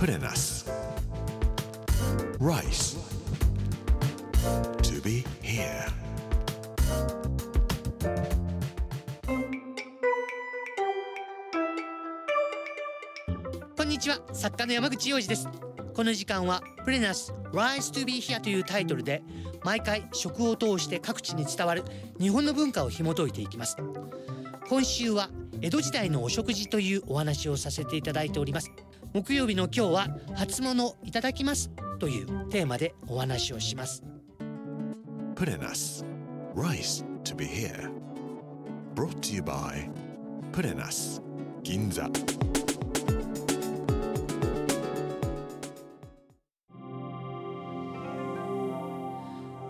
put in us. Rice to be here. こんにちは作家の山口洋二ですこの時間はプレナス Rise to be here というタイトルで毎回食を通して各地に伝わる日本の文化を紐解いていきます今週は江戸時代のお食事というお話をさせていただいております木曜日の今日は初物いただきますというテーマでお話をします Put in us. Rice to be here. Brought to you by Put in us. Ginza.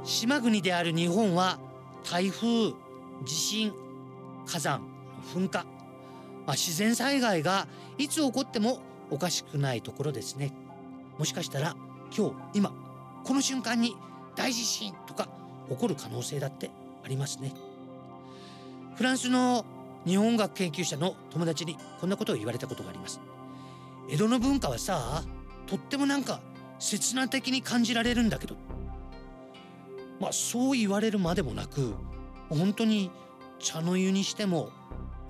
島国である日本は台風地震火山噴火、まあ、自然災害がいつ起こってもおかしくないところですね。もしかしたら今日今この瞬間に大地震とか起こる可能性だってありますね。フランスの日本学研究者の友達にこんなことを言われたことがあります。江戸の文化はさとってもなんか刹那的に感じられるんだけど。まあそう言われるまでもなく本当に茶の湯にしても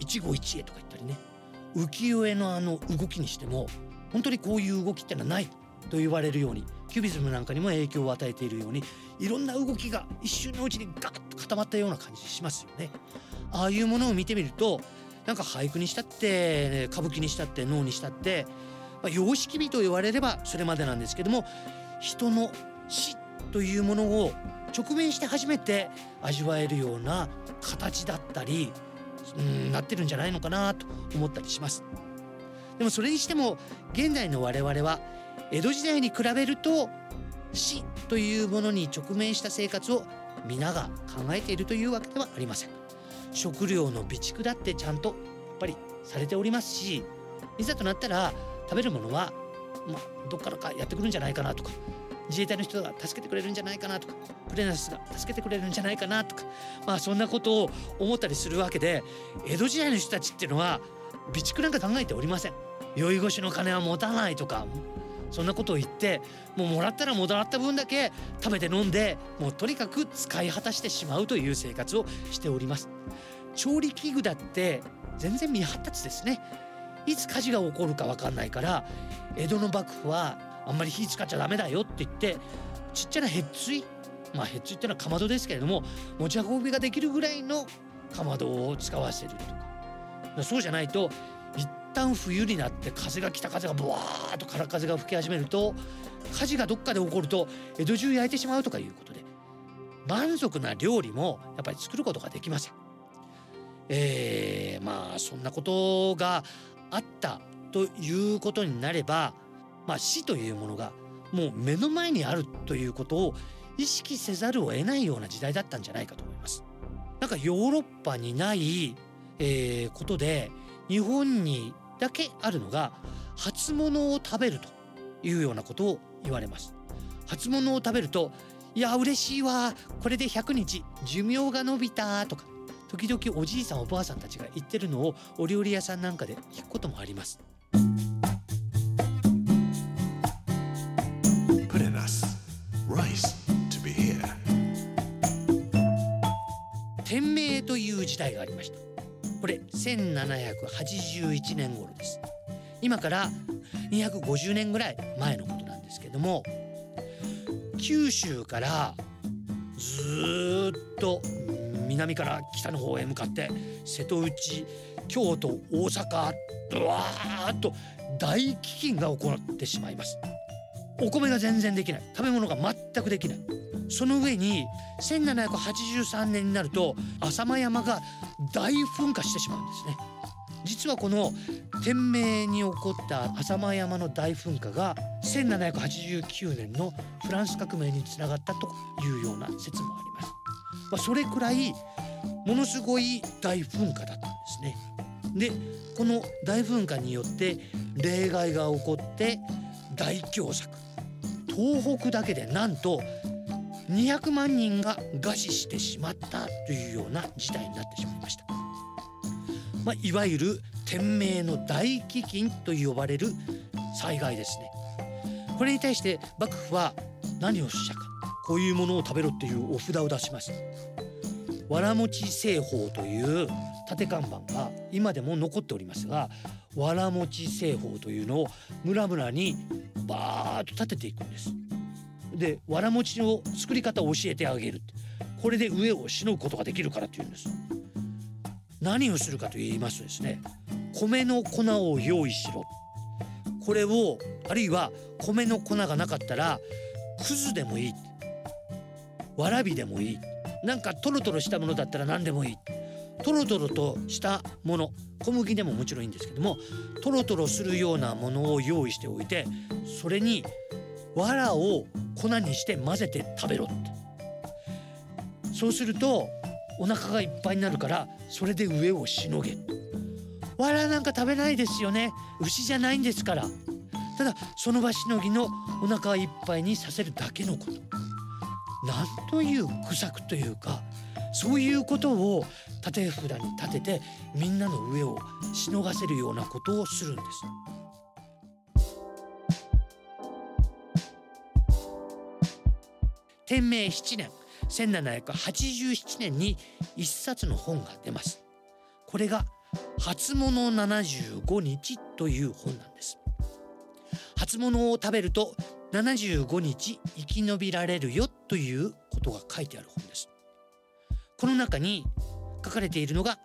一期一会とか言ったりね。浮世絵のあの動きにしても本当にこういう動きってのはないと言われるようにキュビズムなんかにも影響を与えているようにいろんな動きが一瞬のうちにガッと固まったような感じしますよね。ああいうものを見てみるとなんか俳句にしたって歌舞伎にしたって能にしたって、まあ、様式美と言われればそれまでなんですけども人の死というものを直面して初めて味わえるような形だったりうんなってるんじゃないのかなと思ったりします。でもそれにしても現代の我々は江戸時代に比べると死というものに直面した生活を皆が考えているというわけではありません。食料の備蓄だってちゃんとやっぱりされておりますしいざとなったら食べるものは、まあ、どっからかやってくるんじゃないかなとか自衛隊の人が助けてくれるんじゃないかなとかプレナスが助けてくれるんじゃないかなとかまあそんなことを思ったりするわけで江戸時代の人たちっていうのは備蓄なんか考えておりません。酔い越しの金は持たないとかそんなことを言ってもうもらったらもらった分だけ食べて飲んでもうとにかく使い果たしてしまうという生活をしております。調理器具だって全然未発達ですね。いつ火事が起こるか分かんないから江戸の幕府はあんまり火使っちゃダメだよって言ってちっちゃなへっついまあへっついってのはかまどですけれども持ち運びができるぐらいのかまどを使わせるとかそうじゃないと一旦冬になって風が北風がブワーッと空風が吹き始めると火事がどっかで起こると江戸中焼いてしまうとかいうことで満足な料理もやっぱり作ることができません。えー、まあそんなことがあったということになればまあ、死というものがもう目の前にあるということを意識せざるを得ないような時代だったんじゃないかと思います。なんかヨーロッパにない、えー、ことで日本にだけあるのが初物を食べるというようなことを言われます。初物を食べるといや嬉しいわこれで100日寿命が伸びたとか時々おじいさんおばあさんたちが言ってるのをお料理屋さんなんかで聞くこともあります。Rice to be here. 天明という時代がありました。これ1781年頃です。今から250年ぐらい前のことなんですけども九州からずっと南から北の方へ向かって瀬戸内京都大阪ブワーッと大飢饉が起こってしまいます。お米が全然できない。食べ物が全くできない。その上に1783年になると浅間山が大噴火してしまうんですね。実はこの天明に起こった浅間山の大噴火が1789年のフランス革命につながったというような説もあります、まあ、それくらいものすごい大噴火だったんですね。でこの大噴火によって例外が起こって大凶作。東北だけでなんと200万人が餓死してしまったというような事態になってしまいました、まあ、いわゆる天明の大飢饉と呼ばれる災害ですね。これに対して幕府は何をしたかこういうものを食べろっていうお札を出します。わらもち製法という縦看板が今でも残っておりますがわらもち製法というのを村々にバーッと立てていくんです。でわらもちの作り方を教えてあげるこれで上をしのぐことができるからっていうんです。何をするかと言いますとですね米の粉を用意しろ。これをあるいは米の粉がなかったらくずでもいい。わらびでもいい。なんかトロトロしたものだったら何でもいい。トロトロとしたもの小麦でももちろんいいんですけどもトロトロするようなものを用意しておいてそれに藁を粉にして混ぜて食べろって。そうするとお腹がいっぱいになるからそれで上をしのげ藁なんか食べないですよね。牛じゃないんですから。ただその場しのぎのお腹いっぱいにさせるだけのこと。なんという愚策というかそういうことを立て札に立ててみんなの上をしのがせるようなことをするんです。天明7年1787年に一冊の本が出ます。これが初物75日という本なんです。初物を食べると75日生き延びられるよということが書いてある本です。この中に書かれているのが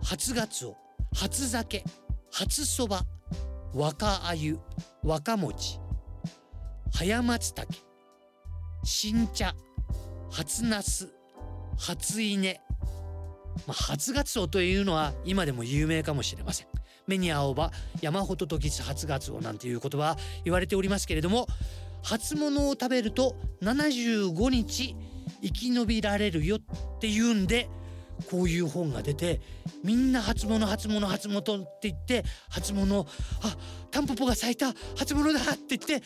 初ガツオ初酒初そば若あゆ若餅早松茸新茶初ナス初稲。まあ、初ガツオというのは今でも有名かもしれません。目に青葉山ほどときつ初ガツオなんていう言葉は言われておりますけれども初物を食べると75日生き延びられるよっていうんでこういう本が出てみんな初物初物初物って言って初物あタンポポが咲いた初物だって言って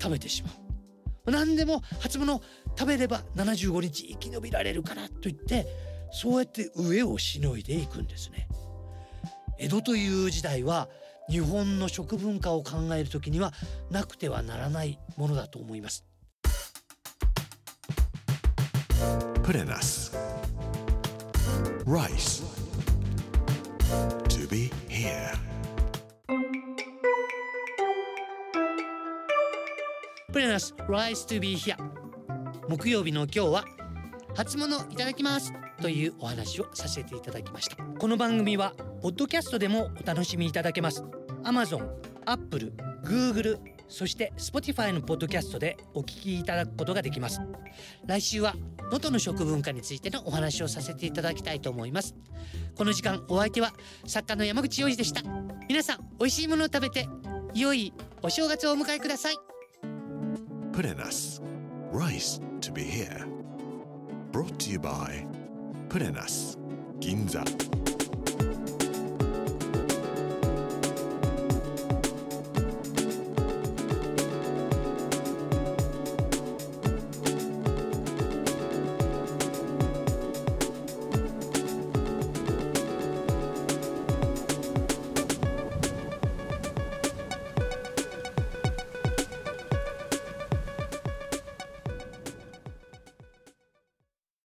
食べてしまう。何でも初物食べれば75日生き延びられるからと言ってそうやって上をしのいでいくんですね。江戸という時代は日本の食文化を考える時にはなくてはならないものだと思います。Put in us. Rice. To be here. プレナス Rise to be here 木曜日の今日は初物いただきますというお話をさせていただきましたこの番組はポッドキャストでもお楽しみいただけます Amazon、Apple、Google そして Spotify のポッドキャストでお聞きいただくことができます来週は能登の食文化についてのお話をさせていただきたいと思いますこの時間お相手は作家の山口洋二でした皆さん美味しいものを食べて良いお正月をお迎えください Put in us. Rice to be here. Brought to you by Put in us. Ginza.